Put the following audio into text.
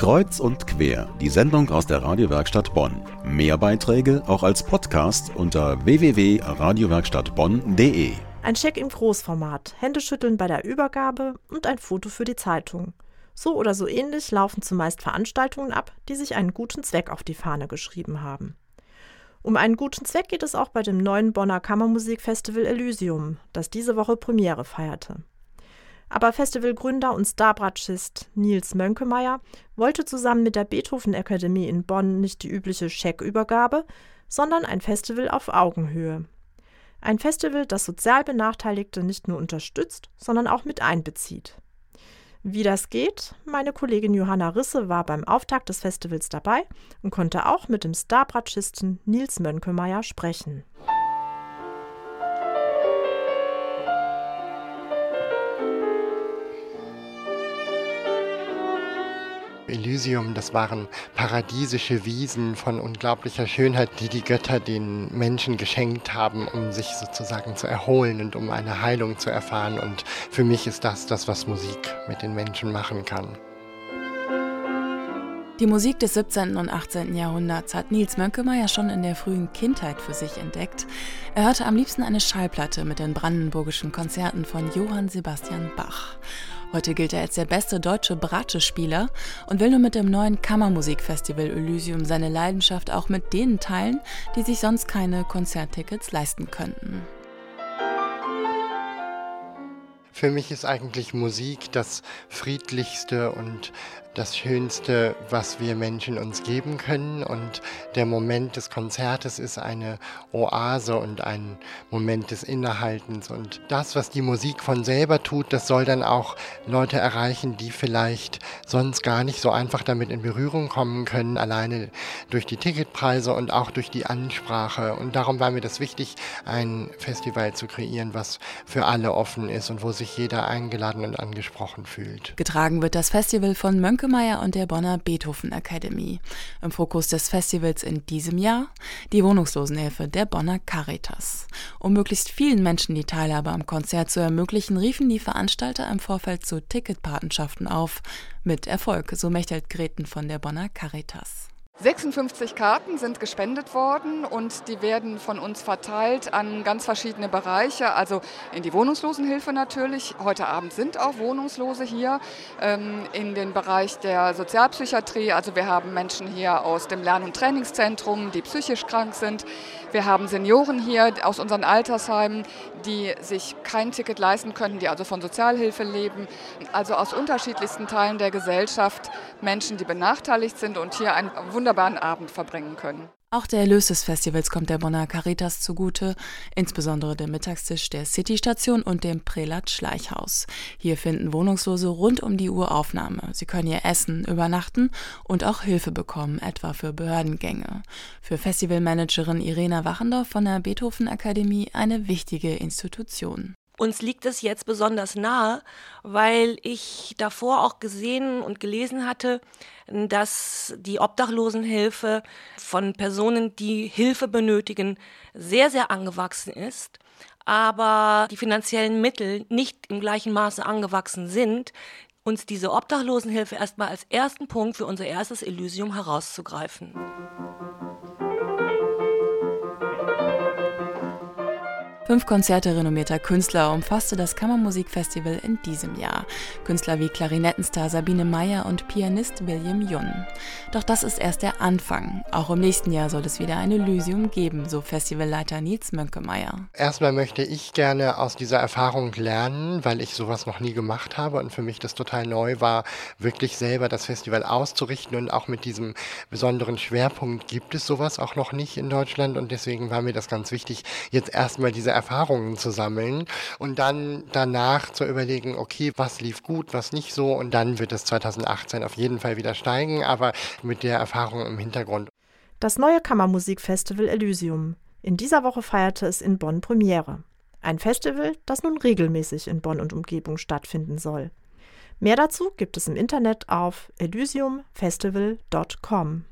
Kreuz und quer, die Sendung aus der Radiowerkstatt Bonn. Mehr Beiträge auch als Podcast unter www.radiowerkstattbonn.de. Ein Scheck im Großformat, Händeschütteln bei der Übergabe und ein Foto für die Zeitung. So oder so ähnlich laufen zumeist Veranstaltungen ab, die sich einen guten Zweck auf die Fahne geschrieben haben. Um einen guten Zweck geht es auch bei dem neuen Bonner Kammermusikfestival Elysium, das diese Woche Premiere feierte. Aber Festivalgründer und Starbratschist Nils Mönkemeyer wollte zusammen mit der Beethoven Akademie in Bonn nicht die übliche Scheckübergabe, sondern ein Festival auf Augenhöhe. Ein Festival, das sozial Benachteiligte nicht nur unterstützt, sondern auch mit einbezieht. Wie das geht? Meine Kollegin Johanna Risse war beim Auftakt des Festivals dabei und konnte auch mit dem Starbratschisten Nils Mönkemeyer sprechen. Elysium, das waren paradiesische Wiesen von unglaublicher Schönheit, die die Götter den Menschen geschenkt haben, um sich sozusagen zu erholen und um eine Heilung zu erfahren. Und für mich ist das das, was Musik mit den Menschen machen kann. Die Musik des 17. und 18. Jahrhunderts hat Nils Mönkemeyer schon in der frühen Kindheit für sich entdeckt. Er hörte am liebsten eine Schallplatte mit den brandenburgischen Konzerten von Johann Sebastian Bach. Heute gilt er als der beste deutsche Bratsche-Spieler und will nun mit dem neuen Kammermusikfestival Elysium seine Leidenschaft auch mit denen teilen, die sich sonst keine Konzerttickets leisten könnten. Für mich ist eigentlich Musik das friedlichste und das Schönste, was wir Menschen uns geben können. Und der Moment des Konzertes ist eine Oase und ein Moment des Innehaltens. Und das, was die Musik von selber tut, das soll dann auch Leute erreichen, die vielleicht sonst gar nicht so einfach damit in Berührung kommen können, alleine durch die Ticketpreise und auch durch die Ansprache. Und darum war mir das wichtig, ein Festival zu kreieren, was für alle offen ist und wo sich jeder eingeladen und angesprochen fühlt. Getragen wird das Festival von Mönch Mönkemeyer und der Bonner Beethoven Akademie. Im Fokus des Festivals in diesem Jahr die Wohnungslosenhilfe der Bonner Caritas. Um möglichst vielen Menschen die Teilhabe am Konzert zu ermöglichen, riefen die Veranstalter im Vorfeld zu Ticketpatenschaften auf. Mit Erfolg, so mächtelt Greten von der Bonner Caritas. 56 Karten sind gespendet worden und die werden von uns verteilt an ganz verschiedene Bereiche, also in die Wohnungslosenhilfe natürlich. Heute Abend sind auch Wohnungslose hier, ähm, in den Bereich der Sozialpsychiatrie. Also wir haben Menschen hier aus dem Lern- und Trainingszentrum, die psychisch krank sind. Wir haben Senioren hier aus unseren Altersheimen, die sich kein Ticket leisten könnten, die also von Sozialhilfe leben. Also aus unterschiedlichsten Teilen der Gesellschaft Menschen, die benachteiligt sind und hier einen wunderbaren Abend verbringen können. Auch der Erlös des Festivals kommt der Bonner Caritas zugute, insbesondere der Mittagstisch der City-Station und dem Prälat Schleichhaus. Hier finden Wohnungslose rund um die Uhr Aufnahme. Sie können hier essen, übernachten und auch Hilfe bekommen, etwa für Behördengänge. Für Festivalmanagerin Irena Wachendorf von der Beethoven Akademie eine wichtige Institution. Uns liegt es jetzt besonders nahe, weil ich davor auch gesehen und gelesen hatte, dass die Obdachlosenhilfe von Personen, die Hilfe benötigen, sehr, sehr angewachsen ist, aber die finanziellen Mittel nicht im gleichen Maße angewachsen sind, uns diese Obdachlosenhilfe erstmal als ersten Punkt für unser erstes Elysium herauszugreifen. Fünf Konzerte renommierter Künstler umfasste das Kammermusikfestival in diesem Jahr. Künstler wie Klarinettenstar Sabine Meyer und Pianist William Jun. Doch das ist erst der Anfang. Auch im nächsten Jahr soll es wieder ein Elysium geben, so Festivalleiter Nils Mönkemeyer. Erstmal möchte ich gerne aus dieser Erfahrung lernen, weil ich sowas noch nie gemacht habe und für mich das total neu war, wirklich selber das Festival auszurichten und auch mit diesem besonderen Schwerpunkt gibt es sowas auch noch nicht in Deutschland und deswegen war mir das ganz wichtig, jetzt erstmal diese Erfahrungen zu sammeln und dann danach zu überlegen, okay, was lief gut, was nicht so und dann wird es 2018 auf jeden Fall wieder steigen, aber mit der Erfahrung im Hintergrund. Das neue Kammermusikfestival Elysium. In dieser Woche feierte es in Bonn Premiere. Ein Festival, das nun regelmäßig in Bonn und Umgebung stattfinden soll. Mehr dazu gibt es im Internet auf elysiumfestival.com.